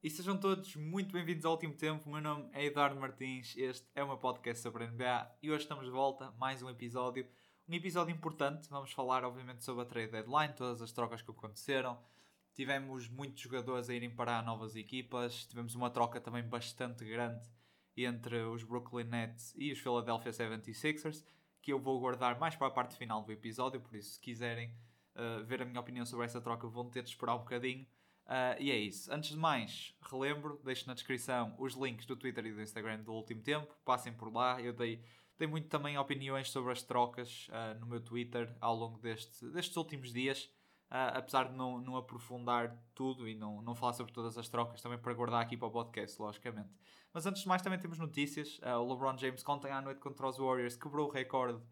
E sejam todos muito bem-vindos ao último tempo. O meu nome é Eduardo Martins, este é o meu podcast sobre NBA e hoje estamos de volta, mais um episódio. Um episódio importante, vamos falar obviamente sobre a trade deadline, todas as trocas que aconteceram. Tivemos muitos jogadores a irem para novas equipas, tivemos uma troca também bastante grande entre os Brooklyn Nets e os Philadelphia 76ers, que eu vou guardar mais para a parte final do episódio, por isso se quiserem uh, ver a minha opinião sobre essa troca vão ter de esperar um bocadinho. Uh, e é isso. Antes de mais, relembro, deixo na descrição os links do Twitter e do Instagram do último tempo. Passem por lá. Eu dei, dei muito também opiniões sobre as trocas uh, no meu Twitter ao longo deste, destes últimos dias. Uh, apesar de não, não aprofundar tudo e não, não falar sobre todas as trocas, também para guardar aqui para o podcast, logicamente. Mas antes de mais, também temos notícias. o LeBron James, ontem à noite contra os Warriors, quebrou o recorde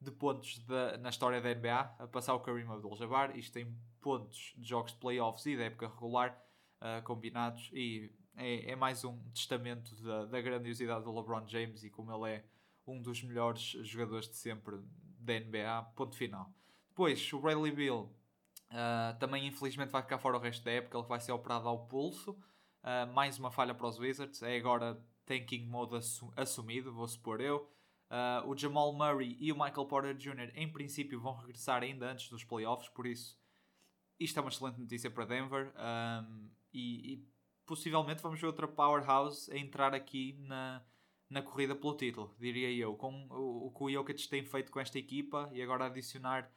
de pontos de, na história da NBA, a passar o Kareem Abdul-Jabbar. Isto tem pontos de jogos de playoffs e da época regular uh, combinados e é, é, mais um testamento da, da, grandiosidade do LeBron James e como ele é um dos melhores jogadores de sempre da NBA, ponto final. Depois, o Bradley Bill uh, também infelizmente vai ficar fora o resto da época, ele vai ser operado ao pulso, uh, mais uma falha para os Wizards, é agora tanking mode assumido, vou supor eu. Uh, o Jamal Murray e o Michael Porter Jr. em princípio vão regressar ainda antes dos playoffs, por isso isto é uma excelente notícia para Denver um, e, e, possivelmente vamos ver outra powerhouse a entrar aqui na, na corrida pelo título, diria eu. Com o, o que o Jokic tem feito com esta equipa e agora adicionar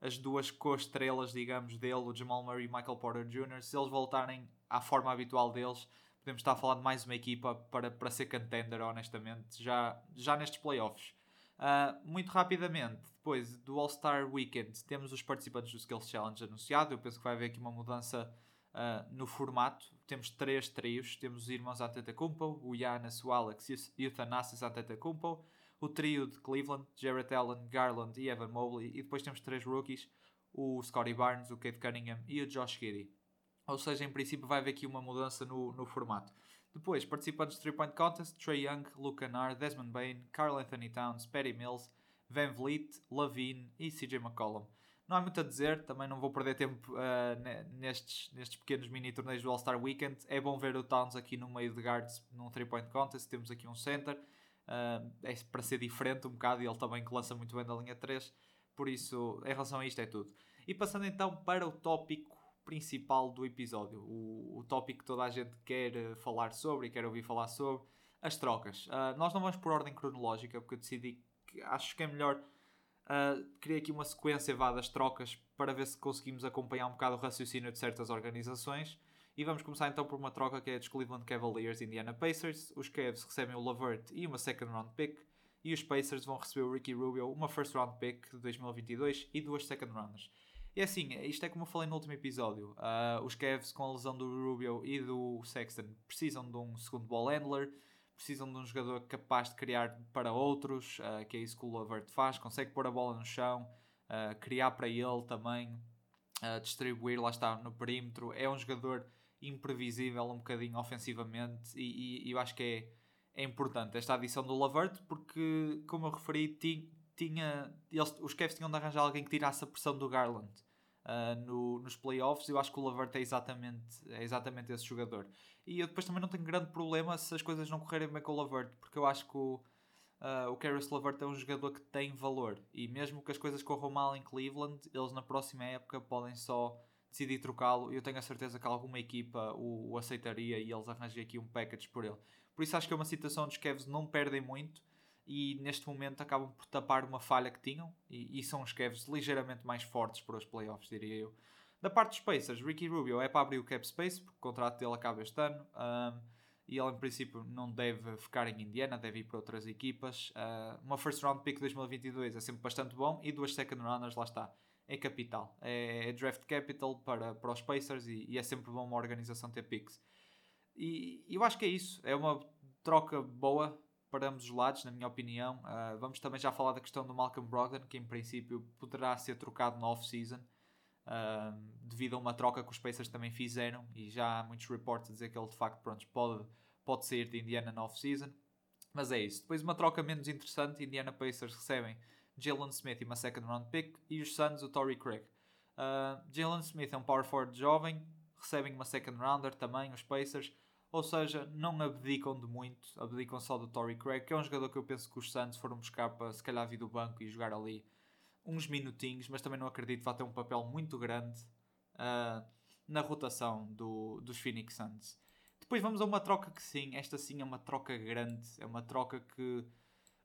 as duas co-estrelas, digamos, dele, o Jamal Murray e Michael Porter Jr., se eles voltarem à forma habitual deles, podemos estar a falar de mais uma equipa para, para ser contender, honestamente, já, já nestes playoffs. Uh, muito rapidamente, depois do All-Star Weekend, temos os participantes do Skills Challenge anunciado. Eu penso que vai haver aqui uma mudança uh, no formato. Temos três trios. Temos os irmãos Antetokounmpo, o Giannis, o Alex e o Thanasis Antetokounmpo. O trio de Cleveland, Jarrett Allen, Garland e Evan Mobley. E depois temos três rookies, o Scottie Barnes, o Kate Cunningham e o Josh Giddey. Ou seja, em princípio vai haver aqui uma mudança no, no formato. Depois, participantes do 3-Point Contest, Trey Young, Luke Kennard, Desmond Bain, Carl Anthony Towns, Patty Mills, Van Vliet, Lavine e CJ McCollum. Não há muito a dizer, também não vou perder tempo uh, nestes, nestes pequenos mini torneios do All-Star Weekend. É bom ver o Towns aqui no meio de guards num 3-point contest. Temos aqui um center, uh, é para ser diferente um bocado e ele também que lança muito bem da linha 3. Por isso, em relação a isto, é tudo. E passando então para o tópico principal do episódio, o, o tópico que toda a gente quer eh, falar sobre e quer ouvir falar sobre, as trocas. Uh, nós não vamos por ordem cronológica, porque eu decidi que acho que é melhor uh, criar aqui uma sequência vá das trocas para ver se conseguimos acompanhar um bocado o raciocínio de certas organizações. E vamos começar então por uma troca que é dos Cleveland Cavaliers e Indiana Pacers. Os Cavs recebem o Lavert e uma second round pick. E os Pacers vão receber o Ricky Rubio, uma first round pick de 2022 e duas second rounders. E assim, isto é como eu falei no último episódio. Uh, os Cavs, com a lesão do Rubio e do Sexton, precisam de um segundo ball handler, precisam de um jogador capaz de criar para outros, uh, que é isso que o Lavert faz, consegue pôr a bola no chão, uh, criar para ele também, distribuir, lá está, no perímetro. É um jogador imprevisível um bocadinho ofensivamente e, e, eu acho que é, é importante esta adição do Lavert porque, como eu referi, tinha, eles, os Cavs tinham de arranjar alguém que tirasse a pressão do Garland uh, no, nos playoffs. Eu acho que o Lavert é exatamente, é exatamente esse jogador. E eu depois também não tenho grande problema se as coisas não correrem bem com o Lavert, porque eu acho que o, uh, o Lavert é um jogador que tem valor. E mesmo que as coisas corram mal em Cleveland, eles na próxima época podem só decidir trocá-lo. Eu tenho a certeza que alguma equipa o, o aceitaria e eles arranjam aqui um package por ele. Por isso acho que é uma situação dos Cavs não perdem muito e neste momento acabam por tapar uma falha que tinham e, e são os Cavs ligeiramente mais fortes para os playoffs, diria eu. Da parte dos Pacers, Ricky Rubio é para abrir o cap space, porque o contrato dele acaba este ano. Um, e ele, em princípio, não deve ficar em Indiana, deve ir para outras equipas. Uh, uma first round pick 2022 é sempre bastante bom. E duas second runners, lá está. É capital. É, é draft capital para, para os Pacers e, e, é sempre bom uma organização ter picks. E eu acho que é isso. É uma troca boa para ambos os lados, na minha opinião. Uh, vamos também já falar da questão do Malcolm Brogdon, que em princípio poderá ser trocado no off-season, uh, devido a uma troca que os Pacers também fizeram, e já há muitos reports a dizer que ele de facto pronto, pode, pode sair de Indiana no off-season. Mas é isso. Depois uma troca menos interessante, Indiana Pacers recebem Jalen Smith e uma second round pick, e os Suns o Torrey Craig. Uh, Jalen Smith é um power forward jovem, recebem uma second rounder também, os Pacers. Ou seja, não abdicam de muito, abdicam só do Tory Craig, que é um jogador que eu penso que os Santos foram buscar para se calhar vir do banco e jogar ali uns minutinhos, mas também não acredito que vá ter um papel muito grande uh, na rotação do, dos Phoenix Suns. Depois vamos a uma troca que sim, esta sim é uma troca grande, é uma troca que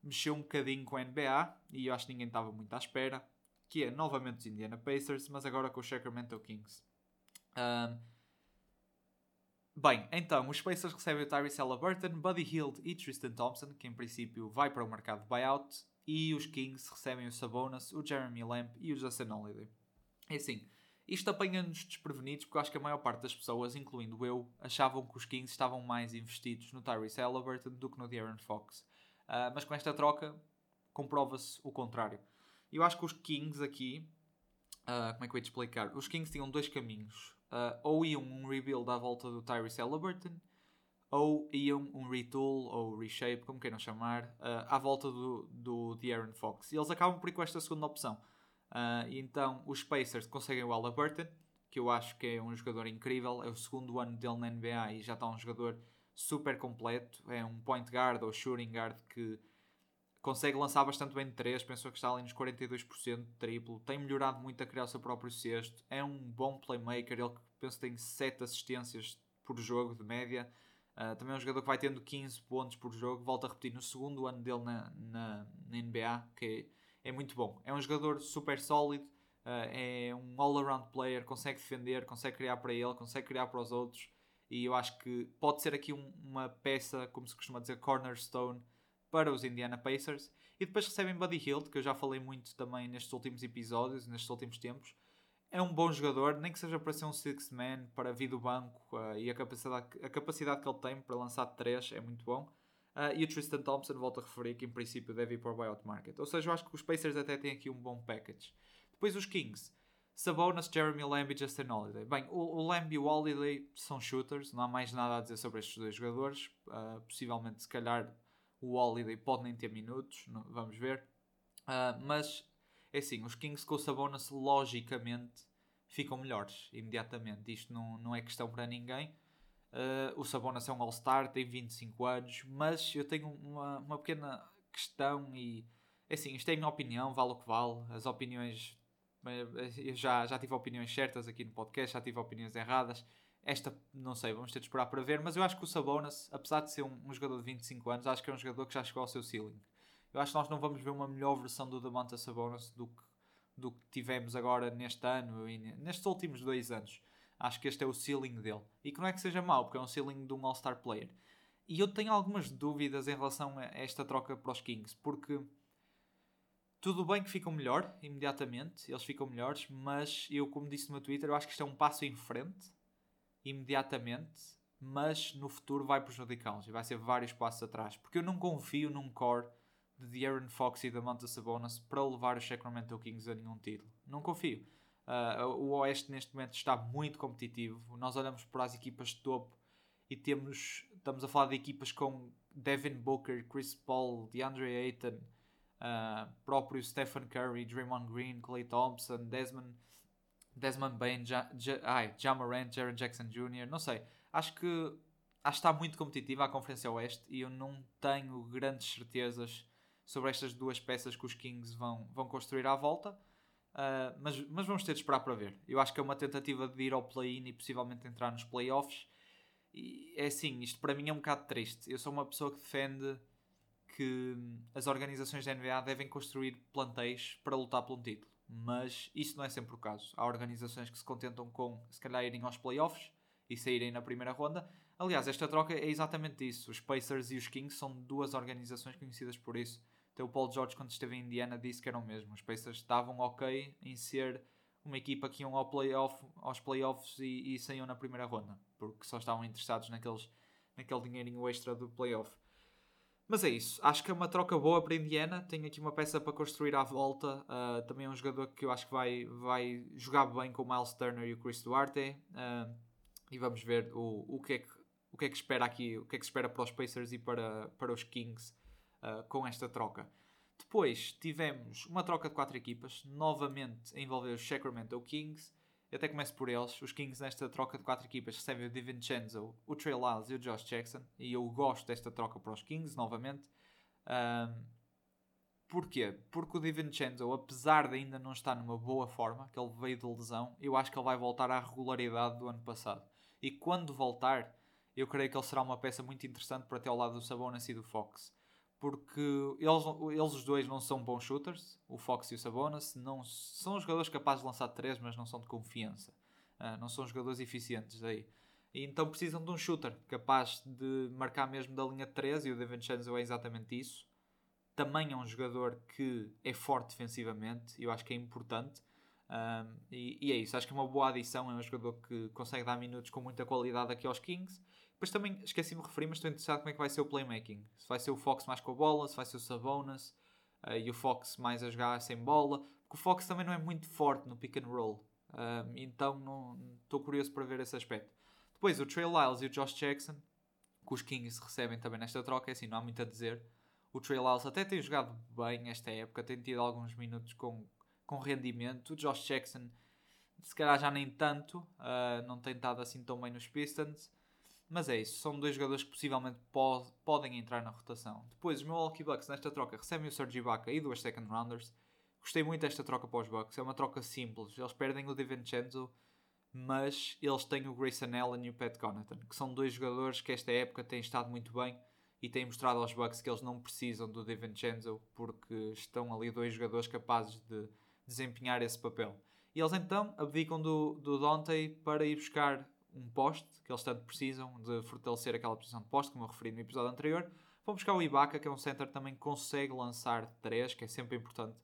mexeu um bocadinho com a NBA e eu acho que ninguém estava muito à espera, que é novamente os Indiana Pacers, mas agora com os Sacramento Kings. Uh, Bem, então, os Pacers recebem o Tyrese Halliburton, Buddy Hield e Tristan Thompson, que em princípio vai para o mercado de buyout, e os Kings recebem o Sabonis, o Jeremy Lamb e o Justin Holiday. É assim, isto apanha-nos desprevenidos porque eu acho que a maior parte das pessoas, incluindo eu, achavam que os Kings estavam mais investidos no Tyrese Halliburton do que no De'Aaron Fox. Uh, mas com esta troca comprova-se o contrário. Eu acho que os Kings aqui, uh, como é que eu ia te explicar? Os Kings tinham dois caminhos uh, ou iam um rebuild à volta do Tyrese Halliburton, ou iam um retool ou reshape, como queiram chamar, uh, à volta do, do De'Aaron Fox. E eles acabam por ir com esta segunda opção. Uh, e então os Pacers conseguem o Halliburton, que eu acho que é um jogador incrível, é o segundo ano dele na NBA e já está um jogador super completo, é um point guard ou shooting guard que consegue lançar bastante bem de 3, pensou que está ali nos 42% de triplo, tem melhorado muito a criar o seu próprio cesto, é um bom playmaker, ele penso tem 7 assistências por jogo de média, uh, também é um jogador que vai tendo 15 pontos por jogo, volta a repetir no segundo ano dele na, na, na NBA, que é, é, muito bom. É um jogador super sólido, uh, é um all-around player, consegue defender, consegue criar para ele, consegue criar para os outros, e eu acho que pode ser aqui um, uma peça, como se costuma dizer, cornerstone, para os Indiana Pacers. E depois recebem Buddy Hield, que eu já falei muito também nestes últimos episódios, nestes últimos tempos. É um bom jogador, nem que seja para ser um six man, para vir do banco uh, e a capacidade, a capacidade que ele tem para lançar 3 é muito bom. Uh, e o Tristan Thompson, volto a referir, que em princípio deve ir para o buyout market. Ou seja, eu acho que os Pacers até têm aqui um bom package. Depois os Kings. Sabonis, Jeremy Lamb e Justin Holiday. Bem, o, o Lamb e o Holiday são shooters, não há mais nada a dizer sobre estes dois jogadores. Uh, possivelmente, se calhar, o Holiday pode nem ter minutos, vamos ver. Uh, mas é assim, os Kings com o Sabonis logicamente ficam melhores imediatamente. Isto não, não é questão para ninguém. Uh, o Sabonis é um All-Star, tem 25 anos, mas eu tenho uma, uma pequena questão e é assim, isto é a minha opinião, vale o que vale. As opiniões eh, eu já, já tive opiniões certas aqui no podcast, já tive opiniões erradas. Esta, não sei, vamos ter de esperar para ver. Mas eu acho que o Sabonis, apesar de ser um, um jogador de 25 anos, acho que é um jogador que já chegou ao seu ceiling. Eu acho que nós não vamos ver uma melhor versão do Damonta Sabonis do que, do que tivemos agora neste ano e nestes últimos dois anos. Acho que este é o ceiling dele. E que não é que seja mau, porque é um ceiling de um All-Star player. E eu tenho algumas dúvidas em relação a esta troca para os Kings, porque tudo bem que ficam melhor imediatamente, eles ficam melhores, mas eu, como disse no meu Twitter, eu acho que isto é um passo em frente imediatamente, mas no futuro vai prejudicá-los e vai ser vários passos atrás. Porque eu não confio num core de De'Aaron Fox e da Monta Sabonis para levar os Sacramento Kings a nenhum título. Não confio. Uh, o Oeste neste momento está muito competitivo. Nós olhamos para as equipas de topo e temos, estamos a falar de equipas com Devin Booker, Chris Paul, DeAndre Ayton, uh, próprio Stephen Curry, Draymond Green, Clay Thompson, Desmond Desmond Bain, ja, ja, ai, Jaron Jackson Jr., não sei. Acho que, acho que está muito competitiva a Conferência Oeste e eu não tenho grandes certezas sobre estas duas peças que os Kings vão, vão construir à volta. Uh, mas, mas vamos ter de esperar para ver. Eu acho que é uma tentativa de ir ao play-in e possivelmente entrar nos playoffs. E é assim, isto para mim é um bocado triste. Eu sou uma pessoa que defende que as organizações da NBA devem construir plantéis para lutar por um título mas isso não é sempre o caso. Há organizações que se contentam com, se calhar, irem aos playoffs e saírem na primeira ronda. Aliás, esta troca é exatamente isso. Os Pacers e os Kings são duas organizações conhecidas por isso. Até o Paul George, quando esteve em Indiana, disse que eram mesmo. Os Pacers estavam ok em ser uma equipa que iam ao playoff, aos playoffs e, e saíam na primeira ronda, porque só estavam interessados naqueles, naquele dinheirinho extra do playoff. Mas é isso, acho que é uma troca boa para Indiana. Tenho aqui uma peça para construir à volta. Uh, também é um jogador que eu acho que vai, vai jogar bem com o Miles Turner e o Chris Duarte. Uh, e vamos ver o, o, que é que, o que é que espera aqui, o que é que espera para os Pacers e para, para os Kings uh, com esta troca. Depois tivemos uma troca de quatro equipas, novamente a envolver os Sacramento Kings. Eu até começo por eles. Os Kings, nesta troca de quatro equipas, recebem o DiVincenzo, o Trey Lyles e o Josh Jackson. E eu gosto desta troca para os Kings, novamente. Um, porquê? Porque o DiVincenzo, apesar de ainda não estar numa boa forma, que ele veio de lesão, eu acho que ele vai voltar à regularidade do ano passado. E quando voltar, eu creio que ele será uma peça muito interessante para ter ao lado do Sabonis e do Fox porque eles, eles os dois não são bons shooters, o Fox e o Sabonis, não são jogadores capazes de lançar três, mas não são de confiança, uh, não são jogadores eficientes aí. E então precisam de um shooter capaz de marcar mesmo da linha 3 e o DiVincenzo é exatamente isso. Também é um jogador que é forte defensivamente eu acho que é importante. Um, e, e, é isso, acho que é uma boa adição. É um jogador que consegue dar minutos com muita qualidade aqui aos Kings depois também esqueci-me de referir, mas estou interessado como é que vai ser o playmaking. Se vai ser o Fox mais com a bola, se vai ser o Sabonis uh, e o Fox mais a jogar sem bola. Porque o Fox também não é muito forte no pick and roll. Uh, então estou curioso para ver esse aspecto. Depois o Trey Lyles e o Josh Jackson, que os Kings recebem também nesta troca, é assim, não há muito a dizer. O Trey Lyles até tem jogado bem esta época, tem tido alguns minutos com, com rendimento. O Josh Jackson, se calhar já nem tanto, uh, não tem estado assim tão bem nos Pistons. Mas é isso, são dois jogadores que possivelmente po podem entrar na rotação. Depois, os Milwaukee Bucks nesta troca recebem o Serge Ibaka e duas second rounders. Gostei muito desta troca para os Bucks, é uma troca simples. Eles perdem o DiVincenzo, mas eles têm o Grayson Allen e o Pat Connaughton, que são dois jogadores que esta época têm estado muito bem e têm mostrado aos Bucks que eles não precisam do DiVincenzo porque estão ali dois jogadores capazes de desempenhar esse papel. E eles então abdicam do, do Dante para ir buscar um poste, que eles tanto precisam de fortalecer aquela posição de poste, como eu referi no episódio anterior. Vão buscar o Ibaka, que é um center que também consegue lançar 3, que é sempre importante,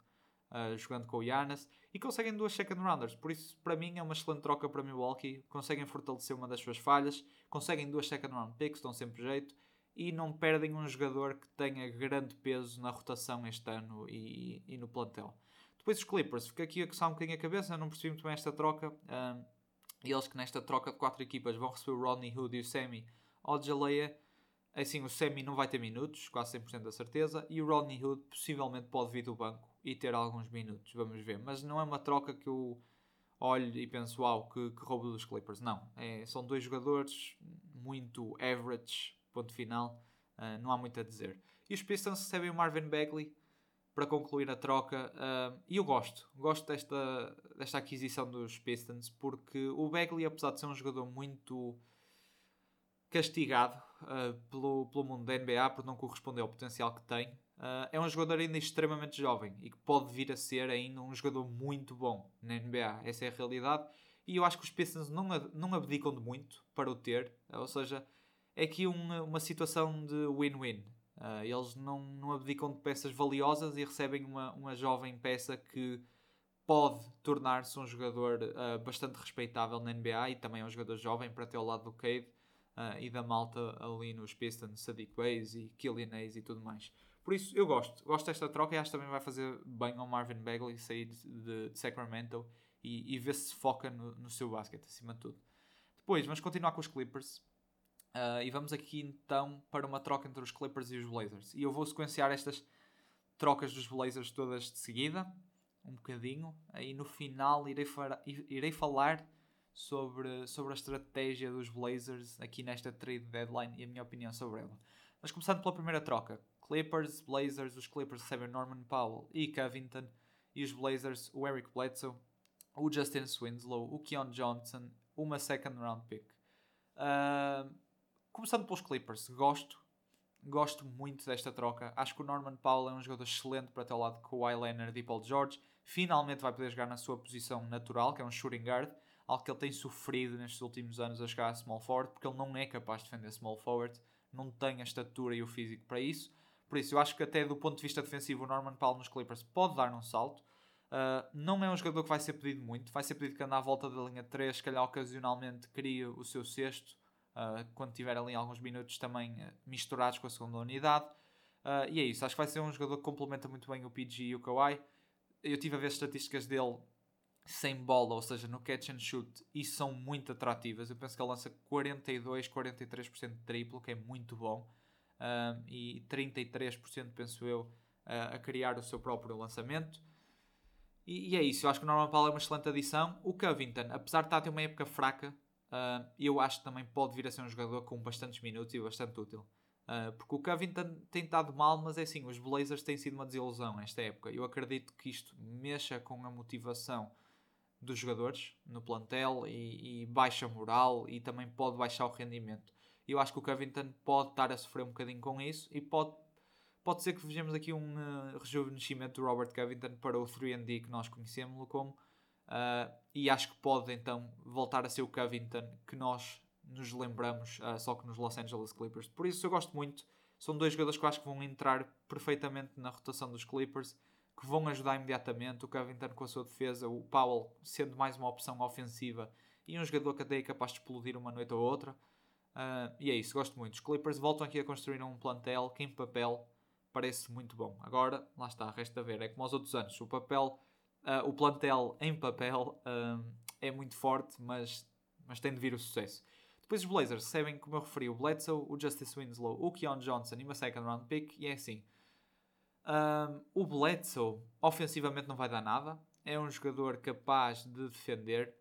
uh, jogando com o Giannis. E conseguem duas second rounders. Por isso, para mim, é uma excelente troca para Milwaukee. Conseguem fortalecer uma das suas falhas. Conseguem duas second round picks, dão sempre jeito. E não perdem um jogador que tenha grande peso na rotação este ano e, e no plantel. Depois os Clippers. Fica aqui a coçar um bocadinho a cabeça. Não percebi muito bem esta troca. Uh, e eles que nesta troca de quatro equipas vão receber o Rodney Hood e o Semi ao Jaleia. Assim, o Semi não vai ter minutos, quase 100% da certeza, e o Rodney Hood possivelmente pode vir do banco e ter alguns minutos, vamos ver. Mas não é uma troca que eu olho e penso, uau, que, que roubo dos Clippers. Não, é, são dois jogadores muito average, ponto final, uh, não há muito a dizer. E os Pistons recebem o Marvin Bagley, para concluir a troca. E eu gosto, gosto desta, desta aquisição dos Pistons, porque o Bagley, apesar de ser um jogador muito castigado uh, pelo, pelo mundo da NBA por não corresponder ao potencial que tem, uh, é um jogador ainda extremamente jovem e que pode vir a ser ainda um jogador muito bom na NBA. Essa é a realidade. E eu acho que os Pistons não, não abdicam de muito para o ter, ou seja, é aqui uma, uma situação de win-win. Uh, eles não, não abdicam de peças valiosas e recebem uma, uma jovem peça que pode tornar-se um jogador uh, bastante respeitável na NBA e também é um jogador jovem para ter ao lado do Cade uh, e da malta ali nos Pistons, Sadiq Bays e Killian Hayes e tudo mais. Por isso, eu gosto. Gosto desta troca e acho que também vai fazer bem ao Marvin Bagley sair de, de, Sacramento e, e ver se foca no, no seu basquete, acima de tudo. Depois, vamos continuar com os Clippers. Uh, e vamos aqui então para uma troca entre os Clippers e os Blazers. E eu vou sequenciar estas trocas dos Blazers todas de seguida, um bocadinho. Aí no final irei, irei falar sobre, sobre a estratégia dos Blazers aqui nesta trade deadline e a minha opinião sobre ela. Mas começando pela primeira troca: Clippers, Blazers. Os Clippers recebem Norman Powell e Covington, e os Blazers, o Eric Bledsoe, o Justin Swinslow, o Keon Johnson, uma second round pick. Uh, Começando pelos Clippers, gosto. Gosto muito desta troca. Acho que o Norman Powell é um jogador excelente para ter ao lado com o Leonard e Paul George. Finalmente vai poder jogar na sua posição natural, que é um shooting guard. Algo que ele tem sofrido nestes últimos anos a jogar a small forward, porque ele não é capaz de defender small forward. Não tem a estatura e o físico para isso. Por isso, eu acho que até do ponto de vista defensivo, o Norman Powell nos Clippers pode dar um salto. Uh, não é um jogador que vai ser pedido muito. Vai ser pedido que ande à volta da linha 3, se calhar ocasionalmente cria o seu sexto uh, quando tiver ali alguns minutos também uh, misturados com a segunda unidade. Uh, e é isso, acho que vai ser um jogador que complementa muito bem o PG e o Kawhi. Eu tive a ver estatísticas dele sem bola, ou seja, no catch and shoot, e são muito atrativas. Eu penso que ele lança 42, 43% de triplo, que é muito bom, e 33%, penso eu, a criar o seu próprio lançamento. E, e, é isso, eu acho que o Norman Powell é uma excelente adição. O Covington, apesar de estar a ter uma época fraca, uh, eu acho que também pode vir a ser um jogador com bastantes minutos e bastante útil. Uh, porque o Covington tem estado mal, mas é assim, os Blazers têm sido uma desilusão esta época. Eu acredito que isto mexa com a motivação dos jogadores no plantel e, e baixa moral e também pode baixar o rendimento. Eu acho que o Covington pode estar a sofrer um bocadinho com isso e pode, pode ser que vejamos aqui um uh, rejuvenescimento do Robert Covington para o 3D que nós conhecemos como. Uh, e acho que pode então voltar a ser o Covington que nós nos lembramos, uh, só que nos Los Angeles Clippers. Por isso eu gosto muito. São dois jogadores que acho que vão entrar perfeitamente na rotação dos Clippers, que vão ajudar imediatamente. O Covington com a sua defesa, o Powell sendo mais uma opção ofensiva e um jogador que até é capaz de explodir uma noite ou outra. Uh, e é isso, gosto muito. Os Clippers voltam aqui a construir um plantel que em papel parece muito bom. Agora, lá está, resta ver. É como aos outros anos. O papel, uh, o plantel em papel é muito forte, mas, mas tem de vir o sucesso. Depois os Blazers recebem, como eu referi, o Bledsoe, o Justice Winslow, o Keon Johnson e uma second round pick. E é assim. o Bledsoe ofensivamente não vai dar nada. É um jogador capaz de defender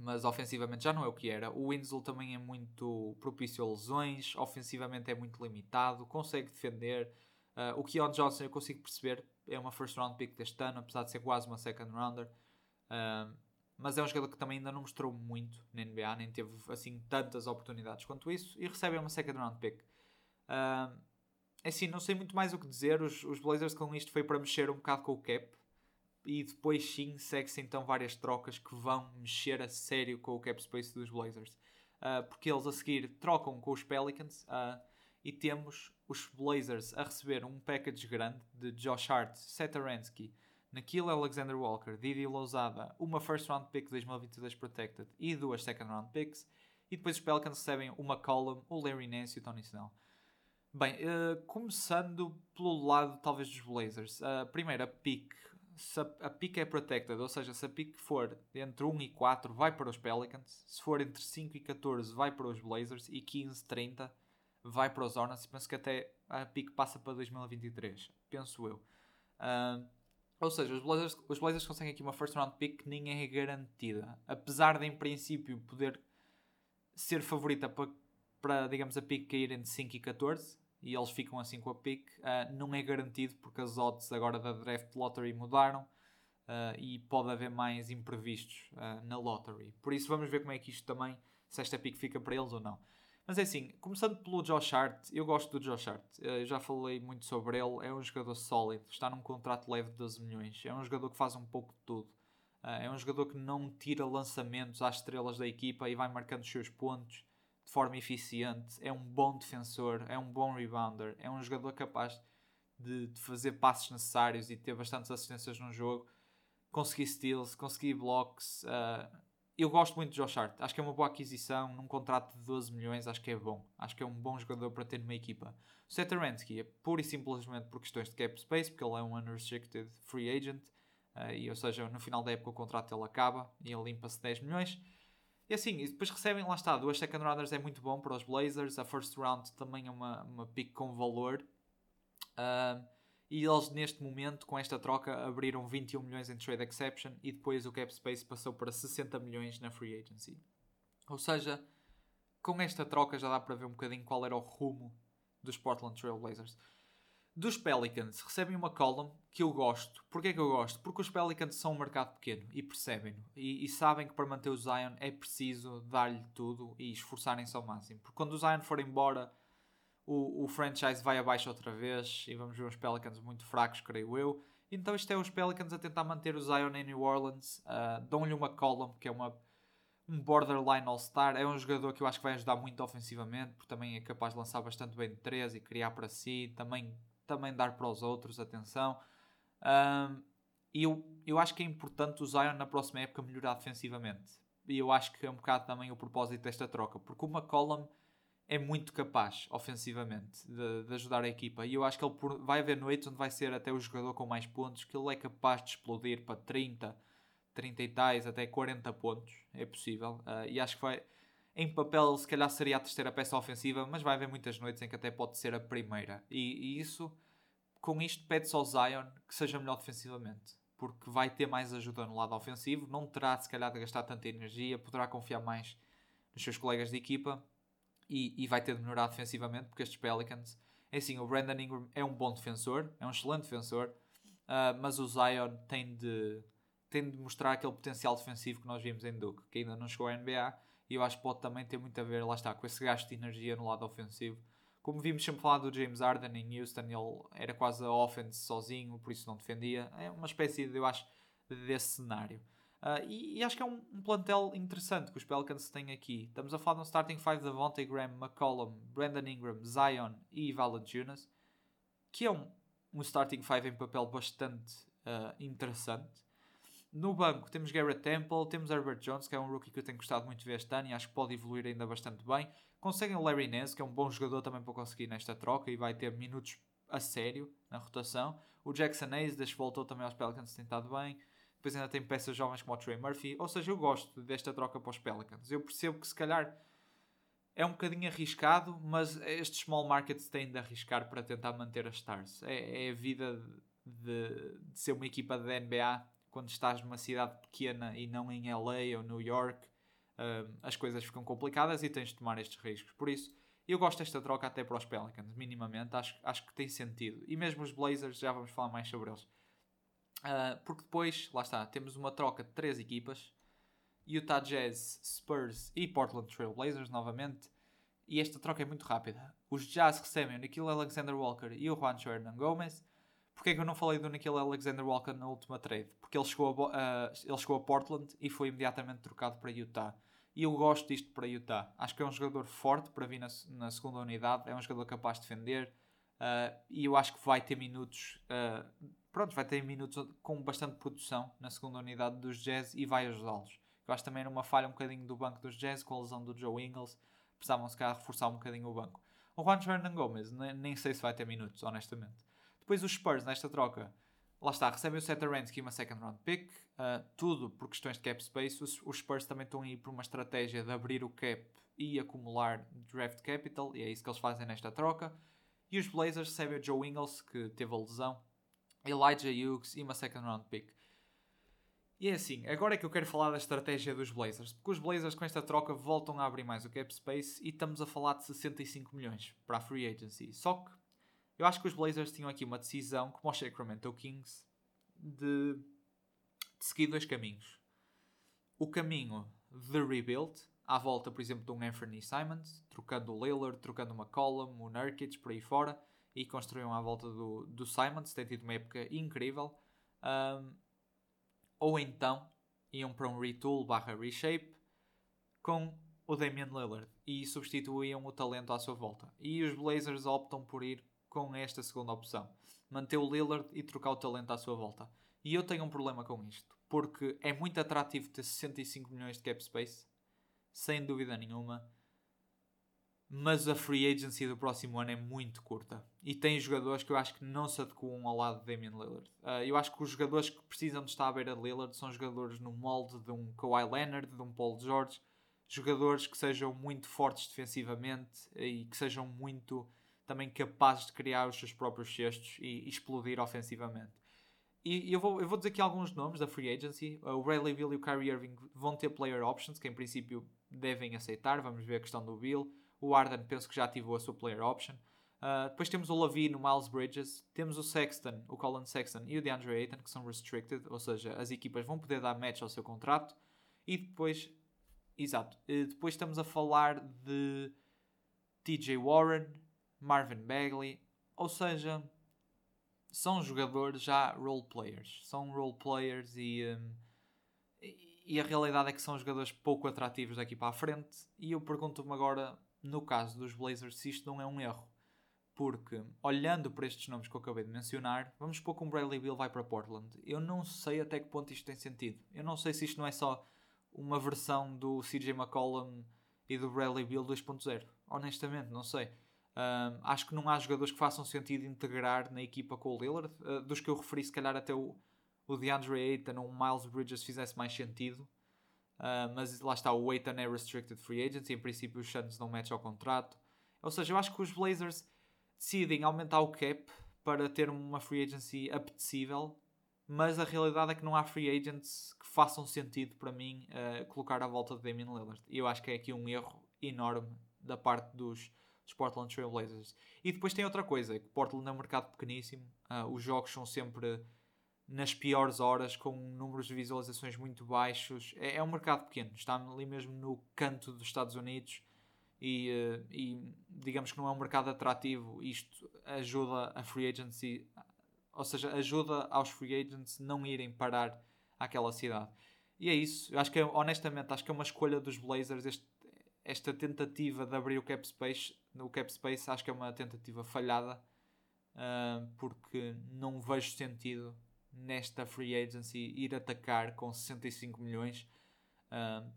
mas ofensivamente já não é o que era. O Winslow também é muito propício a lesões, ofensivamente é muito limitado, consegue defender. Uh, o Keon Johnson eu consigo perceber, é uma first round pick deste ano, apesar de ser quase uma second rounder. Uh, mas é um jogador que também ainda não mostrou muito na NBA, nem teve assim tantas oportunidades quanto isso, e recebe uma second round pick. Uh, assim, não sei muito mais o que dizer. Os, os Blazers com isto foi para mexer um bocado com o cap e depois sim segue-se então várias trocas que vão mexer a sério com o cap space dos Blazers. Uh, porque eles a seguir trocam com os Pelicans uh, e temos os Blazers a receber um package grande de Josh Hart, Seth Aransky, Naquilo Alexander Walker, Didi Lousada, uma first round pick 2022 protected e duas second round picks. E depois os Pelicans recebem o McCollum, o Larry Nance e o Tony Snell. Bem, uh, começando pelo lado talvez dos Blazers. A primeira pick se a, a pick é protected, ou seja, se a pick for entre 1 e 4, vai para os Pelicans. Se for entre 5 e 14, vai para os Blazers. E 15, 30, vai para os Hornets. Penso que até a pick passa para 2023. Penso eu. Uh, ou seja, os Blazers, os Blazers conseguem aqui uma first round pick que nem é garantida. Apesar de, em princípio, poder ser favorita para, para digamos, a pick cair entre 5 e 14 e eles ficam assim com a pick, uh, não é garantido porque as odds agora da draft lottery mudaram uh, e pode haver mais imprevistos uh, na lottery. Por isso vamos ver como é que isto também, se esta pick fica para eles ou não. Mas é assim, começando pelo Josh Hart, eu gosto do Josh Hart, eu já falei muito sobre ele, é um jogador sólido, está num contrato leve de 12 milhões, é um jogador que faz um pouco de tudo. é um jogador que não tira lançamentos às estrelas da equipa e vai marcando os seus pontos de forma eficiente, é um bom defensor, é um bom rebounder, é um jogador capaz de, de fazer passos necessários e ter bastantes assistências no jogo, conseguir steals, conseguir blocks. Uh, eu gosto muito de Josh Hart, acho que é uma boa aquisição num contrato de 12 milhões, acho que é bom, acho que é um bom jogador para ter numa equipa. O Seth é pura e simplesmente por questões de cap space, porque ele é um unrestricted free agent, uh, e ou seja, no final da época o contrato ele acaba e ele limpa-se 10 milhões. E assim, e depois recebem, lá está, duas second rounders é muito bom para os Blazers, a first round também é uma, uma pick com valor. Uh, e eles neste momento, com esta troca, abriram 21 milhões em trade exception e depois o cap space passou para 60 milhões na free agency. Ou seja, com esta troca já dá para ver um bocadinho qual era o rumo dos Portland Trail Blazers dos Pelicans recebem uma column que eu gosto. Porquê que eu gosto? Porque os Pelicans são um mercado pequeno e percebem-no. E, e, sabem que para manter o Zion é preciso dar-lhe tudo e esforçarem-se ao máximo. Porque quando o Zion for embora, o, o franchise vai abaixo outra vez e vamos ver os Pelicans muito fracos, creio eu. Então isto é os Pelicans a tentar manter o Zion em New Orleans. Uh, Dão-lhe uma column que é uma, um borderline all-star. É um jogador que eu acho que vai ajudar muito ofensivamente, porque também é capaz de lançar bastante bem de 3 e criar para si. Também também dar para os outros atenção. Um, e eu, eu acho que é importante o Zion na próxima época melhorar defensivamente. E eu acho que é um bocado também o propósito desta troca, porque o McCollum é muito capaz ofensivamente de, de, ajudar a equipa. E eu acho que ele vai haver noites onde vai ser até o jogador com mais pontos, que ele é capaz de explodir para 30, 30 e tais, até 40 pontos. É possível. Uh, e acho que vai em papel, se calhar seria a terceira peça ofensiva, mas vai haver muitas noites em que até pode ser a primeira. E, e isso, com isto, pede-se ao Zion que seja melhor defensivamente. porque vai ter mais ajuda no lado ofensivo, não terá se calhar de gastar tanta energia, poderá confiar mais nos seus colegas de equipa e, e vai ter de melhorar defensivamente, porque estes Pelicans, é assim, o Brandon Ingram é um bom defensor, é um excelente defensor, uh, mas o Zion tem de, tem de mostrar aquele potencial defensivo que nós vimos em Duke, que ainda não chegou à NBA, e eu acho que pode também ter muito a ver, lá está, com esse gasto de energia no lado ofensivo. Como vimos sempre falar do James Harden em Houston, ele era quase a offense sozinho, por isso não defendia. É uma espécie, de, eu acho, desse cenário. Uh, e, e, acho que é um, um, plantel interessante que os Pelicans têm aqui. Estamos a falar de um starting five de Vontae Graham, McCollum, Brandon Ingram, Zion e Valanciunas, que é um, um starting five em papel bastante uh, interessante. No banco temos Garrett Temple, temos Herbert Jones, que é um rookie que eu tenho gostado muito de ver este ano e acho que pode evoluir ainda bastante bem. Conseguem o Larry Nance, que é um bom jogador também para conseguir nesta troca e vai ter minutos a sério na rotação. O Jackson Hayes, que voltou também aos Pelicans, tem estado bem. Depois ainda tem peças jovens como o Trey Murphy. Ou seja, eu gosto desta troca para os Pelicans. Eu percebo que se calhar é um bocadinho arriscado, mas estes small markets têm de arriscar para tentar manter as stars. É, é a vida de, de, ser uma equipa da NBA quando estás numa cidade pequena e não em LA ou New York, uh, as coisas ficam complicadas e tens de tomar estes riscos. Por isso, eu gosto desta troca até para os Pelicans, minimamente, acho, acho que tem sentido. E mesmo os Blazers, já vamos falar mais sobre eles. Uh, porque depois, lá está, temos uma troca de três equipas: Utah Jazz, Spurs e Portland Trail Blazers, novamente. E esta troca é muito rápida. Os Jazz recebem o Nikhil Alexander Walker e o Juancho Hernan Gomez. Porquê é que eu não falei do Nikhil Alexander Walker na última trade? Porque ele chegou, a, uh, ele chegou a Portland e foi imediatamente trocado para Utah. E eu gosto disto para Utah. Acho que é um jogador forte para vir na, na segunda unidade. É um jogador capaz de defender. Uh, e eu acho que vai ter minutos. Uh, pronto, vai ter minutos com bastante produção na segunda unidade dos Jazz e vai ajudá-los. Eu acho também numa falha um bocadinho do banco dos Jazz com a lesão do Joe Ingles. Precisavam se calhar reforçar um bocadinho o banco. O Juan Hernan Gomez, nem, sei se vai ter minutos, honestamente. Depois os Spurs, nesta troca, lá está, recebem o Seth Aransky e uma second round pick, uh, tudo por questões de cap space. Os, os, Spurs também estão a ir por uma estratégia de abrir o cap e acumular draft capital, e é isso que eles fazem nesta troca. E os Blazers recebem o Joe Ingles, que teve a lesão, Elijah Hughes e uma second round pick. E é assim, agora é que eu quero falar da estratégia dos Blazers, porque os Blazers com esta troca voltam a abrir mais o cap space e estamos a falar de 65 milhões para a free agency. Só que eu acho que os Blazers tinham aqui uma decisão, como os Sacramento Kings, de, de seguir dois caminhos. O caminho de rebuild, à volta, por exemplo, de um Anthony Simons, trocando o Lillard, trocando o McCollum, o Nurkic, por aí fora, e construíam à volta do, do Simons, tem tido uma época incrível. Um, ou então iam para um retool barra reshape com o Damian Lillard e substituíam o talento à sua volta. E os Blazers optam por ir com esta segunda opção. Manter o Lillard e trocar o talento à sua volta. E eu tenho um problema com isto. Porque é muito atrativo ter 65 milhões de cap space. Sem dúvida nenhuma. Mas a free agency do próximo ano é muito curta. E tem jogadores que eu acho que não se adequam ao lado de Damian Lillard. Uh, eu acho que os jogadores que precisam de estar à beira de Lillard são jogadores no molde de um Kawhi Leonard, de um Paul George. Jogadores que sejam muito fortes defensivamente e que sejam muito também capazes de criar os seus próprios cestos e, explodir ofensivamente. E, eu, vou, eu vou dizer aqui alguns nomes da free agency. O Riley Bill e o Kyrie Irving vão ter player options, que em princípio devem aceitar. Vamos ver a questão do Bill. O Arden penso que já ativou a sua player option. Uh, depois temos o Lavine, o Miles Bridges. Temos o Sexton, o Colin Sexton e o DeAndre Ayton, que são restricted, ou seja, as equipas vão poder dar match ao seu contrato. E depois, exato, depois estamos a falar de TJ Warren, Marvin Bagley, ou seja, são jogadores já role players. São role players e, um, e a realidade é que são jogadores pouco atrativos daqui para a frente. E eu pergunto-me agora, no caso dos Blazers, se isto não é um erro. Porque, olhando para estes nomes que eu acabei de mencionar, vamos supor que um Bradley Bill vai para Portland. Eu não sei até que ponto isto tem sentido. Eu não sei se isto não é só uma versão do CJ McCollum e do Bradley Bill 2.0. Honestamente, não sei acho que não há jogadores que façam sentido integrar na equipa com o Lillard. Uh, dos que eu referi, se calhar até o, o DeAndre Ayton ou o Miles Bridges fizesse mais sentido. Uh, mas lá está, o Ayton é restricted free agent e em princípio os Suns não match ao contrato. Ou seja, eu acho que os Blazers decidem aumentar o cap para ter uma free agency apetecível mas a realidade é que não há free agents que façam sentido para mim uh, colocar à volta de Damian Lillard. E eu acho que é aqui um erro enorme da parte dos, dos Portland Trail Blazers. E depois tem outra coisa, é que Portland é um mercado pequeníssimo, uh, os jogos são sempre nas piores horas, com números de visualizações muito baixos. É, é um mercado pequeno, está ali mesmo no canto dos Estados Unidos e, uh, e, digamos que não é um mercado atrativo. Isto ajuda a free agency, ou seja, ajuda aos free agents não irem parar àquela cidade. E é isso. Eu acho que, honestamente, acho que é uma escolha dos Blazers. Este, esta tentativa de abrir o cap space, o cap space acho que é uma tentativa falhada, uh, porque não vejo sentido nesta free agency ir atacar com 65 milhões uh,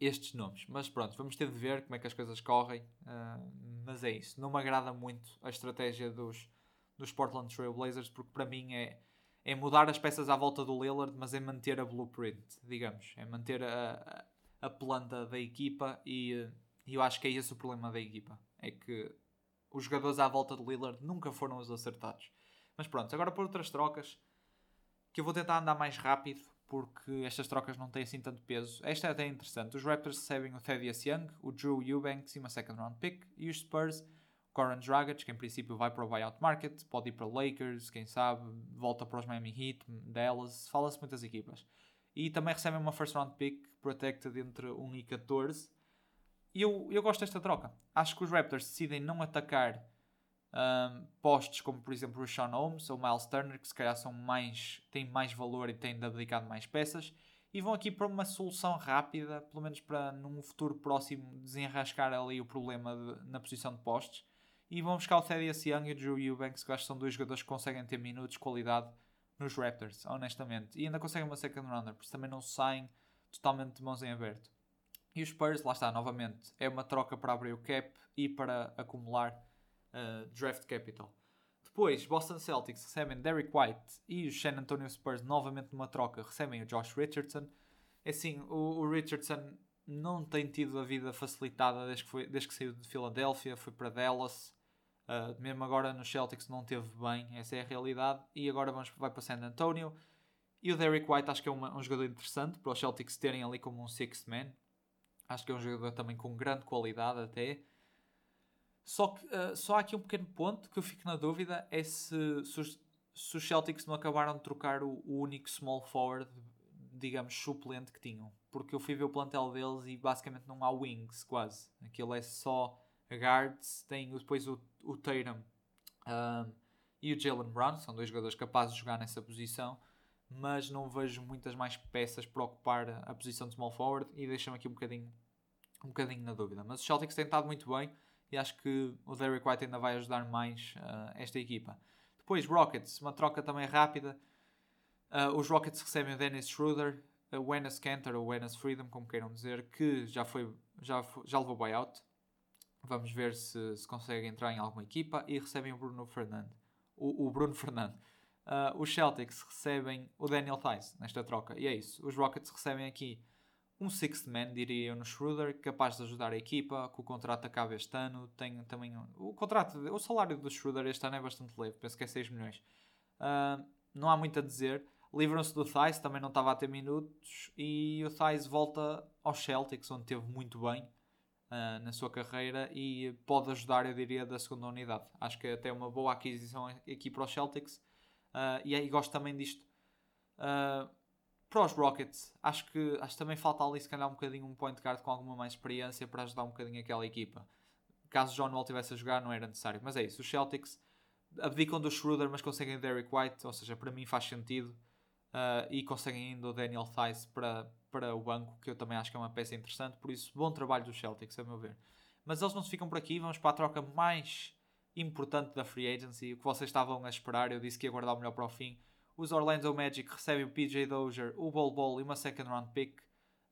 estes nomes. Mas pronto, vamos ter de ver como é que as coisas correm. Uh, mas é isso. Não me agrada muito a estratégia dos, dos Portland Trail Blazers, porque para mim é, é mudar as peças à volta do Lillard, mas é manter a blueprint, digamos. É manter a, a, planta da equipa e, e eu acho que é esse o problema da equipa. É que os jogadores à volta do Lillard nunca foram os acertados. Mas pronto, agora por outras trocas que eu vou tentar andar mais rápido porque estas trocas não têm assim tanto peso. Esta é até interessante. Os Raptors recebem o Thaddeus Young, o Drew Eubanks e uma second round pick. E os Spurs, Goran Dragic, que em princípio vai para o buyout market, pode ir para Lakers, quem sabe, volta para os Miami Heat, Dallas, fala-se muitas equipas. E também recebem uma first round pick protected entre 1 e 14. E eu, eu gosto desta troca. Acho que os Raptors decidem não atacar um, postos como por exemplo o Sean Holmes ou Miles Turner, que se calhar são mais, têm mais valor e têm dedicado mais peças, e vão aqui para uma solução rápida, pelo menos para num futuro próximo desenrascar ali o problema de, na posição de postes. E vão buscar o Thaddeus Young e o Drew Eubanks, que acho que são dois jogadores que conseguem ter minutos, qualidade nos Raptors, honestamente. E ainda conseguem uma second runner, porque também não saem totalmente de mãos em aberto. E os Spurs, lá está, novamente, é uma troca para abrir o cap e para acumular uh, draft capital. Depois, Boston Celtics recebem Derek White e os San Antonio Spurs, novamente numa troca, recebem o Josh Richardson. É assim, o, o Richardson não tem tido a vida facilitada desde que, foi, desde que saiu de Filadélfia, foi para Dallas. Uh, mesmo agora no Celtics não teve bem, essa é a realidade. E agora vamos, vai para San Antonio. E o Derek White acho que é uma, um jogador interessante para os Celtics terem ali como um sixth man. Acho que é um jogador também com grande qualidade até. Só que uh, só há aqui um pequeno ponto que eu fico na dúvida: é se, se, os, se os Celtics não acabaram de trocar o, o, único small forward, digamos, suplente que tinham. Porque eu fui ver o plantel deles e basicamente não há wings, quase. Aquilo é só guards, tem depois o, o Tatum uh, e o Jalen Brown, são dois jogadores capazes de jogar nessa posição, mas não vejo muitas mais peças para ocupar a posição de small forward e deixa-me aqui um bocadinho, um bocadinho na dúvida. Mas os Celtics têm estado muito bem e acho que o Derek White ainda vai ajudar mais uh, esta equipa. Depois, Rockets, uma troca também rápida. Uh, os Rockets recebem o Dennis Schroeder, o Enes Kanter, ou Enes Freedom, como queiram dizer, que já, foi, já, já levou buyout. Vamos ver se, se consegue entrar em alguma equipa. E recebem o Bruno Fernando. O, o Bruno Fernando. Uh, os Celtics recebem o Daniel Tice nesta troca. E é isso. Os Rockets recebem aqui um sixth man, diria eu, no Schroeder, capaz de ajudar a equipa, que o contrato acaba este ano. Tem também o contrato, o salário do Schroeder este ano é bastante leve, penso que é 6 milhões. Uh, não há muito a dizer. Livram-se do Thais, também não estava a ter minutos, e o Thais volta aos Celtics, onde teve muito bem uh, na sua carreira e pode ajudar, eu diria, da segunda unidade. Acho que é até uma boa aquisição aqui para os Celtics, uh, e aí gosto também disto. Uh, para os Rockets, acho que, acho que também falta ali se calhar um bocadinho um point guard com alguma mais experiência para ajudar um bocadinho aquela equipa. Caso John Wall tivesse a jogar, não era necessário. Mas é isso, os Celtics abdicam do Schroeder, mas conseguem Derek White, ou seja, para mim faz sentido. Uh, e conseguem ainda o Daniel Thies para, para o banco, que eu também acho que é uma peça interessante. Por isso, bom trabalho dos Celtics, a meu ver. Mas eles não se ficam por aqui, vamos para a troca mais importante da Free Agency, o que vocês estavam a esperar. Eu disse que ia guardar o melhor para o fim os Orlando Magic recebem o PJ Dozier, o Bol Bol e uma second round pick.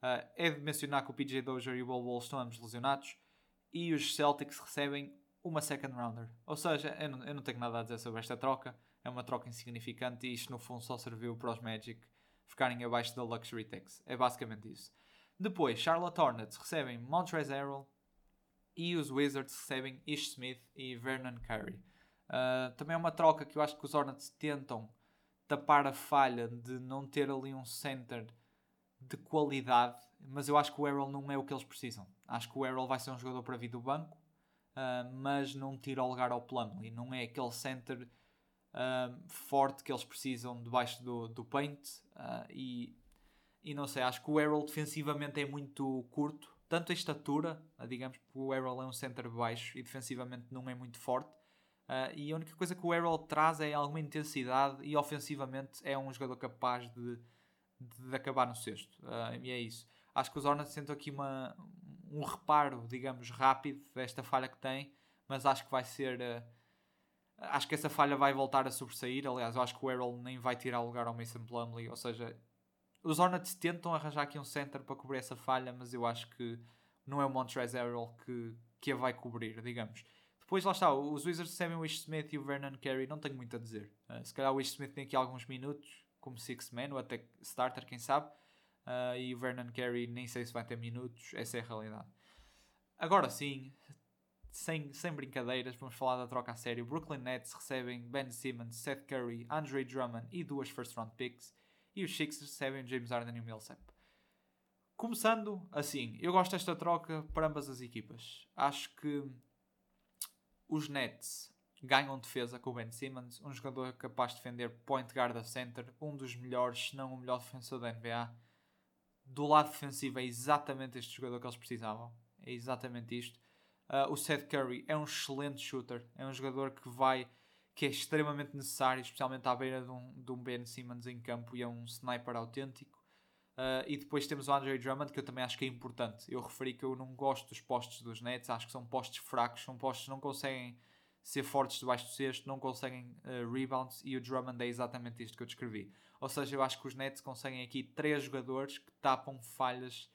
Uh, é de mencionar que o PJ Dozier e o Bol Bol estão ambos lesionados. E os Celtics recebem uma second rounder. Ou seja, eu não, eu não tenho nada a dizer sobre esta troca. É uma troca insignificante e isto no fundo só serviu para os Magic ficarem abaixo da Luxury Tax. É basicamente isso. Depois, Charlotte Hornets recebem Montrezl Harrell e os Wizards recebem Ish Smith e Vernon Curry. Uh, também é uma troca que eu acho que os Hornets tentam tapar a falha de não ter ali um center de qualidade, mas eu acho que o Errol não é o que eles precisam. Acho que o Errol vai ser um jogador para vir do banco, uh, mas não tira o lugar ao plano e não é aquele center uh, forte que eles precisam debaixo do, do paint. Uh, e, e não sei, acho que o Errol defensivamente é muito curto, tanto a estatura, digamos, porque o Errol é um center baixo e defensivamente não é muito forte. Uh, e a única coisa que o Errol traz é alguma intensidade e ofensivamente é um jogador capaz de, de acabar no sexto. Uh, e é isso. Acho que os Hornets sentam aqui uma, um reparo, digamos, rápido desta falha que tem, mas acho que vai ser. Uh, acho que essa falha vai voltar a sobressair. Aliás, eu acho que o Errol nem vai tirar lugar ao Mason Plumlee. Ou seja, os Hornets tentam arranjar aqui um center para cobrir essa falha, mas eu acho que não é o Montrezl Errol que, que a vai cobrir, digamos. Depois lá está, os Wizards recebem o Wish Smith e o Vernon Carey, não tenho muito a dizer. Uh, se calhar o Wish Smith tem aqui alguns minutos, como Six Man ou até starter, quem sabe. Uh, e o Vernon Carey nem sei se vai ter minutos, essa é a realidade. Agora sim, sem, sem brincadeiras, vamos falar da troca a sério. Brooklyn Nets recebem Ben Simmons, Seth Curry, Andre Drummond e duas first round picks. E os Sixers recebem James Harden e o Millsap. Começando assim, eu gosto desta troca para ambas as equipas. Acho que os Nets ganham defesa com o Ben Simmons, um jogador capaz de defender point guard a center, um dos melhores, se não o melhor defensor da NBA. Do lado defensivo é exatamente este jogador que eles precisavam. É exatamente isto. Uh, o Seth Curry é um excelente shooter, é um jogador que vai que é extremamente necessário, especialmente à beira de um, de um Ben Simmons em campo e é um sniper autêntico. Uh, e depois temos o Andre Drummond, que eu também acho que é importante. Eu referi que eu não gosto dos postos dos Nets, acho que são postos fracos, são postos que não conseguem ser fortes debaixo do cesto, não conseguem uh, rebounds, e o Drummond é exatamente isto que eu descrevi. Ou seja, eu acho que os Nets conseguem aqui três jogadores que tapam falhas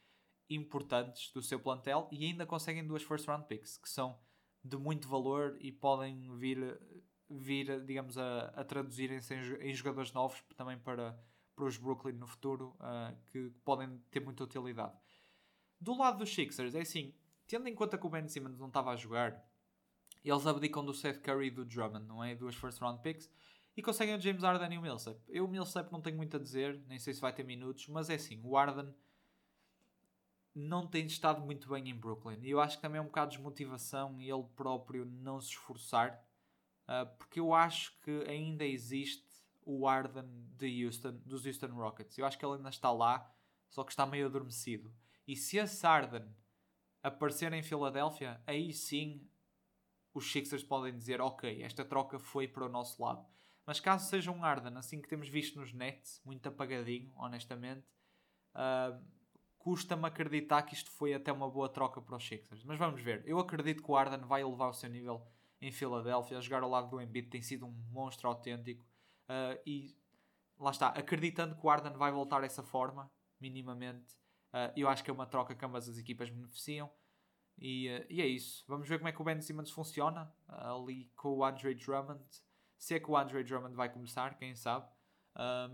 importantes do seu plantel e ainda conseguem duas first round picks, que são de muito valor e podem vir, vir digamos, a, a traduzirem-se em, em jogadores novos também para para os Brooklyn no futuro uh, que podem ter muita utilidade. Do lado dos Sixers, é assim, tendo em conta que o Ben Simmons não estava a jogar, eles abdicam do Seth Curry e do Drummond, não é? Duas first round picks. E conseguem o James Harden e o Millsap. Eu o Millsap não tenho muito a dizer, nem sei se vai ter minutos, mas é assim, o Harden não tem estado muito bem em Brooklyn. E eu acho que também é um bocado de desmotivação e ele próprio não se esforçar. Uh, porque eu acho que ainda existe o Arden de Houston, dos Houston Rockets. Eu acho que ele ainda está lá, só que está meio adormecido. E se esse Arden aparecer em Filadélfia, aí sim os Sixers podem dizer: Ok, esta troca foi para o nosso lado. Mas caso seja um Arden, assim que temos visto nos Nets, muito apagadinho, honestamente, uh, custa-me acreditar que isto foi até uma boa troca para os Sixers. Mas vamos ver. Eu acredito que o Arden vai elevar o seu nível em Filadélfia. Jogar ao lado do Embiid tem sido um monstro autêntico. Uh, e lá está, acreditando que o Arden vai voltar dessa forma, minimamente, uh, eu acho que é uma troca que ambas as equipas beneficiam. E, uh, e é isso. Vamos ver como é que o Ben Simmons funciona ali com o Andre Drummond. Se é que o Andre Drummond vai começar, quem sabe.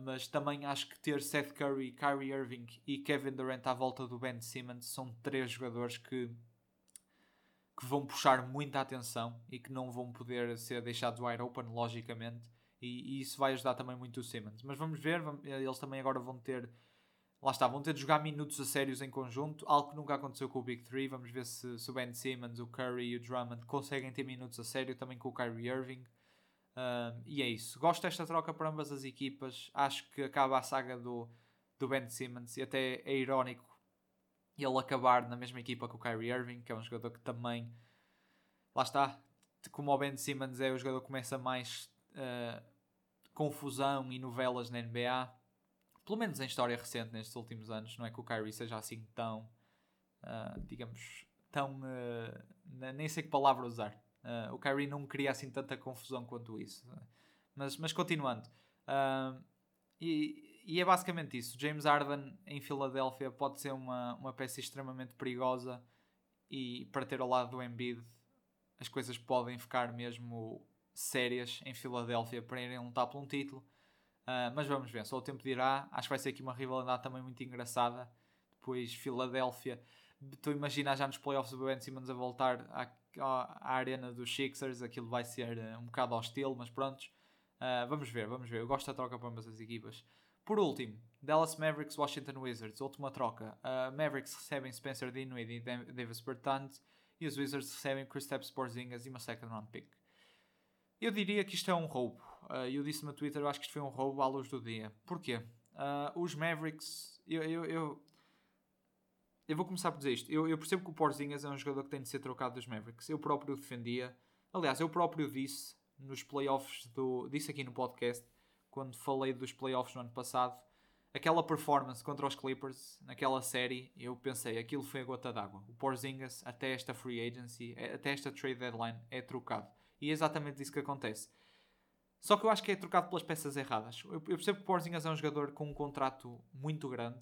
mas também acho que ter Seth Curry, Kyrie Irving e Kevin Durant à volta do Ben Simmons são três jogadores que que vão puxar muita atenção e que não vão poder ser deixados wide open, logicamente. E, e, isso vai ajudar também muito o Simmons. Mas vamos ver, vamos, eles também agora vão ter. Lá está, vão ter de jogar minutos a sérios em conjunto, algo que nunca aconteceu com o Big Three. Vamos ver se, se o Ben Simmons, o Curry e o Drummond conseguem ter minutos a sério também com o Kyrie Irving. Uh, e é isso. Gosto desta troca para ambas as equipas. Acho que acaba a saga do, do Ben Simmons e até é irónico ele acabar na mesma equipa que o Kyrie Irving, que é um jogador que também. Lá está, como o Ben Simmons é o jogador que começa mais uh, confusão e novelas na NBA, pelo menos em história recente nestes últimos anos, não é que o Kyrie seja assim tão, uh, digamos, tão, uh, nem sei que palavra usar. Uh, o Kyrie não cria assim tanta confusão quanto isso. Mas, mas continuando. E, e, é basicamente isso. James Harden em Filadélfia pode ser uma, uma peça extremamente perigosa e para ter ao lado do Embiid as coisas podem ficar mesmo sérias em Filadélfia para irem lutar por um título. Uh, mas vamos ver, só o tempo dirá. Acho que vai ser aqui uma rivalidade também muito engraçada. Depois, Filadélfia. Estou imaginar já nos playoffs o Ben Simmons a voltar à, à, arena dos Sixers. Aquilo vai ser uh, um bocado hostil, mas pronto. Uh, vamos ver, vamos ver. Eu gosto da troca para ambas as equipas. Por último, Dallas Mavericks, Washington Wizards. Última troca. Mavericks recebem Spencer Dinwiddie e Davis Bertans. E os Wizards recebem Kristaps Porzingis e uma second round pick. Eu diria que isto é um roubo. Uh, eu disse no Twitter, eu acho que isto foi um roubo à luz do dia. Porquê? Uh, os Mavericks... Eu, eu, eu, eu, vou começar por dizer isto. Eu, eu percebo que o Porzingis é um jogador que tem de ser trocado dos Mavericks. Eu próprio defendia. Aliás, eu próprio disse nos playoffs do... Disse aqui no podcast, quando falei dos playoffs no ano passado, aquela performance contra os Clippers, naquela série, eu pensei, aquilo foi a gota d'água. O Porzingis, até esta free agency, até esta trade deadline, é trocado. E é exatamente isso que acontece. Só que eu acho que é trocado pelas peças erradas. Eu, percebo que o Porzingis é um jogador com um contrato muito grande,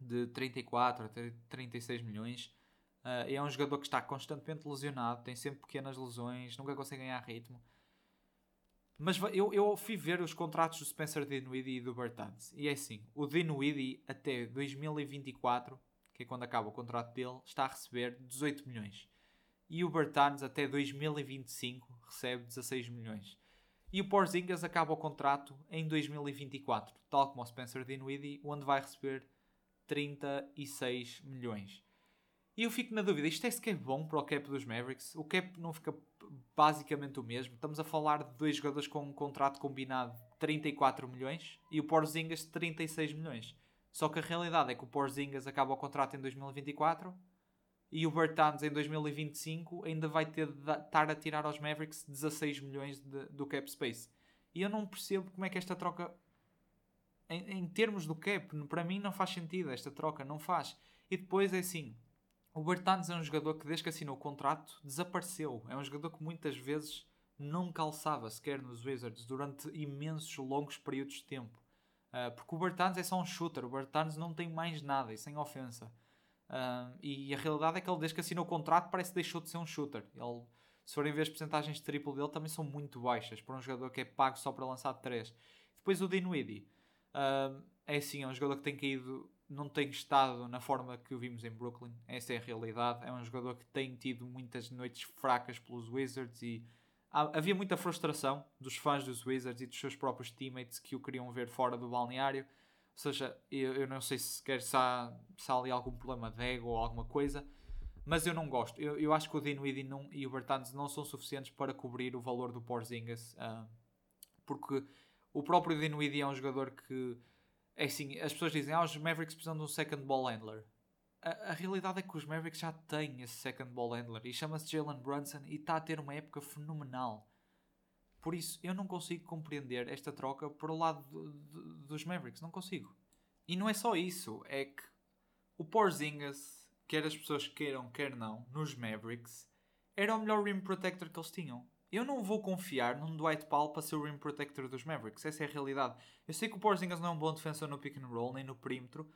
de 34 a 36 milhões. Uh, é um jogador que está constantemente lesionado, tem sempre pequenas lesões, nunca consegue ganhar ritmo. Mas eu, eu fui ver os contratos do Spencer Dinwiddie e do Bertans. E é assim, o Dinwiddie até 2024, que é quando acaba o contrato dele, está a receber 18 milhões. E o Bertans até 2025 recebe 16 milhões. E o Porzingis acaba o contrato em 2024, tal como o Spencer Dinwiddie, onde vai receber 36 milhões. E eu fico na dúvida, isto é sequer bom para o cap dos Mavericks? O cap não fica basicamente o mesmo? Estamos a falar de dois jogadores com um contrato combinado de 34 milhões e o Porzingis de 36 milhões. Só que a realidade é que o Porzingis acaba o contrato em 2024 e o Bertans em 2025 ainda vai ter de estar a tirar aos Mavericks 16 milhões de, do cap space. E eu não percebo como é que esta troca, em, em termos do cap, para mim não faz sentido esta troca, não faz. E depois é assim, o Bertans é um jogador que, desde que assinou o contrato, desapareceu. É um jogador que muitas vezes não calçava sequer nos Wizards durante imensos longos períodos de tempo. Uh, porque o Bertans é só um shooter. O Bertans não tem mais nada e sem ofensa. E a realidade é que ele, desde que assinou o contrato, parece que deixou de ser um shooter. Ele, se forem ver as percentagens de triplo dele, também são muito baixas para um jogador que é pago só para lançar 3. Depois o Dinwiddie. Uh, é assim, é um jogador que tem caído não tem estado na forma que o vimos em Brooklyn. Essa é a realidade. É um jogador que tem tido muitas noites fracas pelos Wizards e havia muita frustração dos fãs dos Wizards e dos seus próprios teammates que o queriam ver fora do balneário. Ou seja, eu, eu não sei se quer se há, se há ali algum problema de ego ou alguma coisa, mas eu não gosto. Eu, eu acho que o Dinwiddie não, e o Bertans não são suficientes para cobrir o valor do Porzingis, uh, porque o próprio Dinwiddie é um jogador que é assim, as pessoas dizem, ah, os Mavericks precisam de um second ball handler. A, a realidade é que os Mavericks já têm esse second ball handler e chama-se Jalen Brunson e está a ter uma época fenomenal. Por isso, eu não consigo compreender esta troca por o lado do, do, dos Mavericks. Não consigo. E não é só isso. É que o Porzingis, quer as pessoas queiram, quer não, nos Mavericks, era o melhor rim protector que eles tinham. Eu não vou confiar num Dwight Powell para ser o rim protector dos Mavericks. Essa é a realidade. Eu sei que o Porzingis não é um bom defensor no pick and roll, nem no perímetro,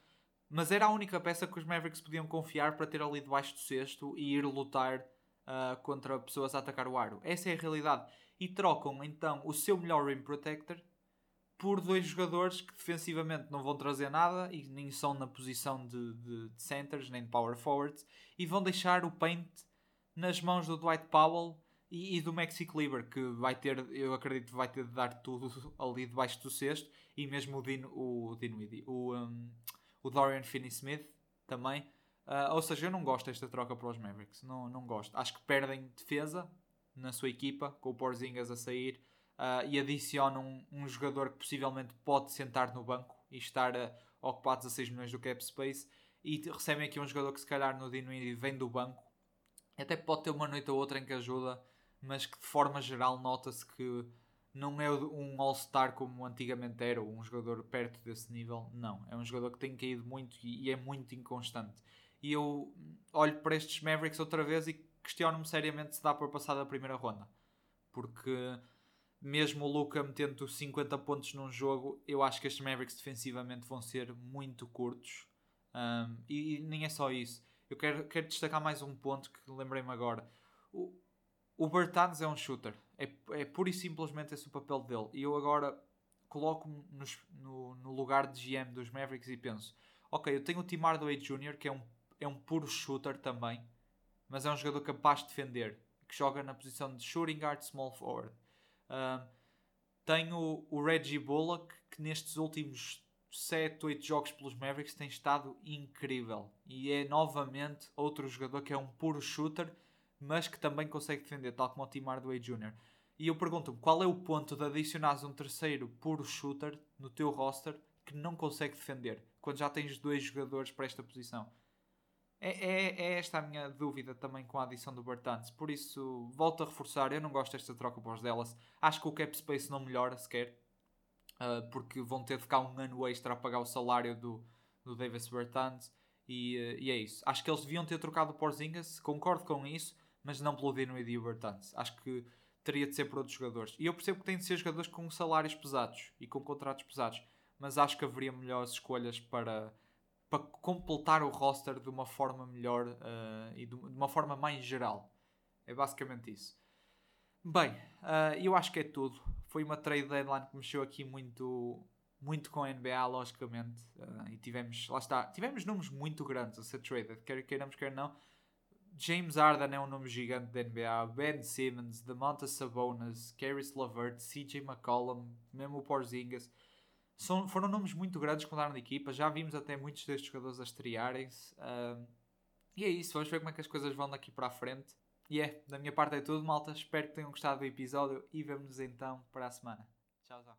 mas era a única peça que os Mavericks podiam confiar para ter ali debaixo do cesto e ir lutar uh, contra pessoas a atacar o aro. Essa é a realidade. E trocam então o seu melhor rim protector por dois jogadores que defensivamente não vão trazer nada e nem são na posição de, de, de centers nem de power forwards e vão deixar o paint nas mãos do Dwight Powell e, e do Maxi Kleber, que vai ter, eu acredito, vai ter de dar tudo ali debaixo do cesto, e mesmo o Dino, o, Dinwiddie, o, um, o Dorian Finney-Smith também. Uh, ou seja, eu não gosto desta troca para os Mavericks, não, não gosto. Acho que perdem defesa na sua equipa, com o Porzingas a sair, uh, e adicionam um, um, jogador que possivelmente pode sentar no banco e estar a ocupar 16 milhões do cap space, e recebem aqui um jogador que se calhar no Dinwiddie vem do banco, até pode ter uma noite ou outra em que ajuda, mas que de forma geral nota-se que não é um All-Star como antigamente era, ou um jogador perto desse nível. Não, é um jogador que tem caído muito e, é muito inconstante. E eu olho para estes Mavericks outra vez e questiono-me seriamente se dá para passar da primeira ronda. Porque mesmo o Luca metendo 50 pontos num jogo, eu acho que estes Mavericks defensivamente vão ser muito curtos. Um, e, nem é só isso. Eu quero, quero destacar mais um ponto que lembrei-me agora. O, o Bertans é um shooter. É, é pura e simplesmente esse o papel dele. E eu agora coloco-me no, no, lugar de GM dos Mavericks e penso: ok, eu tenho o Tim Hardaway Jr., que é um, é um puro shooter também, mas é um jogador capaz de defender, que joga na posição de shooting guard, small forward. Tenho o Reggie Bullock, que nestes últimos 7, 8 jogos pelos Mavericks tem estado incrível. E é novamente outro jogador que é um puro shooter, mas que também consegue defender, tal como o Tim Hardaway Jr. E eu pergunto-me qual é o ponto de adicionares um terceiro puro shooter no teu roster que não consegue defender, quando já tens dois jogadores para esta posição. É, é, é, esta a minha dúvida também com a adição do Bertans. Por isso, volto a reforçar. Eu não gosto desta troca para os. Acho que o cap space não melhora sequer. Uh, porque vão ter de ficar um ano extra a pagar o salário do, do Davis Bertans. E, uh, e é isso. Acho que eles deviam ter trocado o Porzingis. Concordo com isso. Mas não pelo Dinwiddie e o Bertans. Acho que teria de ser por outros jogadores. E eu percebo que tem de ser jogadores com salários pesados e com contratos pesados. Mas acho que haveria melhores escolhas para para completar o roster de uma forma melhor uh, e de uma forma mais geral. É basicamente isso. Bem, uh, eu acho que é tudo. Foi uma trade deadline que mexeu aqui muito, muito com a NBA, logicamente. Uh, e tivemos, lá está, tivemos números muito grandes a ser traded, quer queiramos, quer não. James Harden é um nome gigante da NBA, Ben Simmons, DeMonta Sabonis, Caris LeVert, CJ McCollum, mesmo o Porzingis são, foram nomes muito grandes que mudaram de equipa. Já vimos até muitos destes jogadores a estrearem-se. Uh, e é isso, vamos ver como é que as coisas vão daqui para a frente. E é, da minha parte é tudo, malta. Espero que tenham gostado do episódio e vemo-nos então para a semana. Tchau, tchau.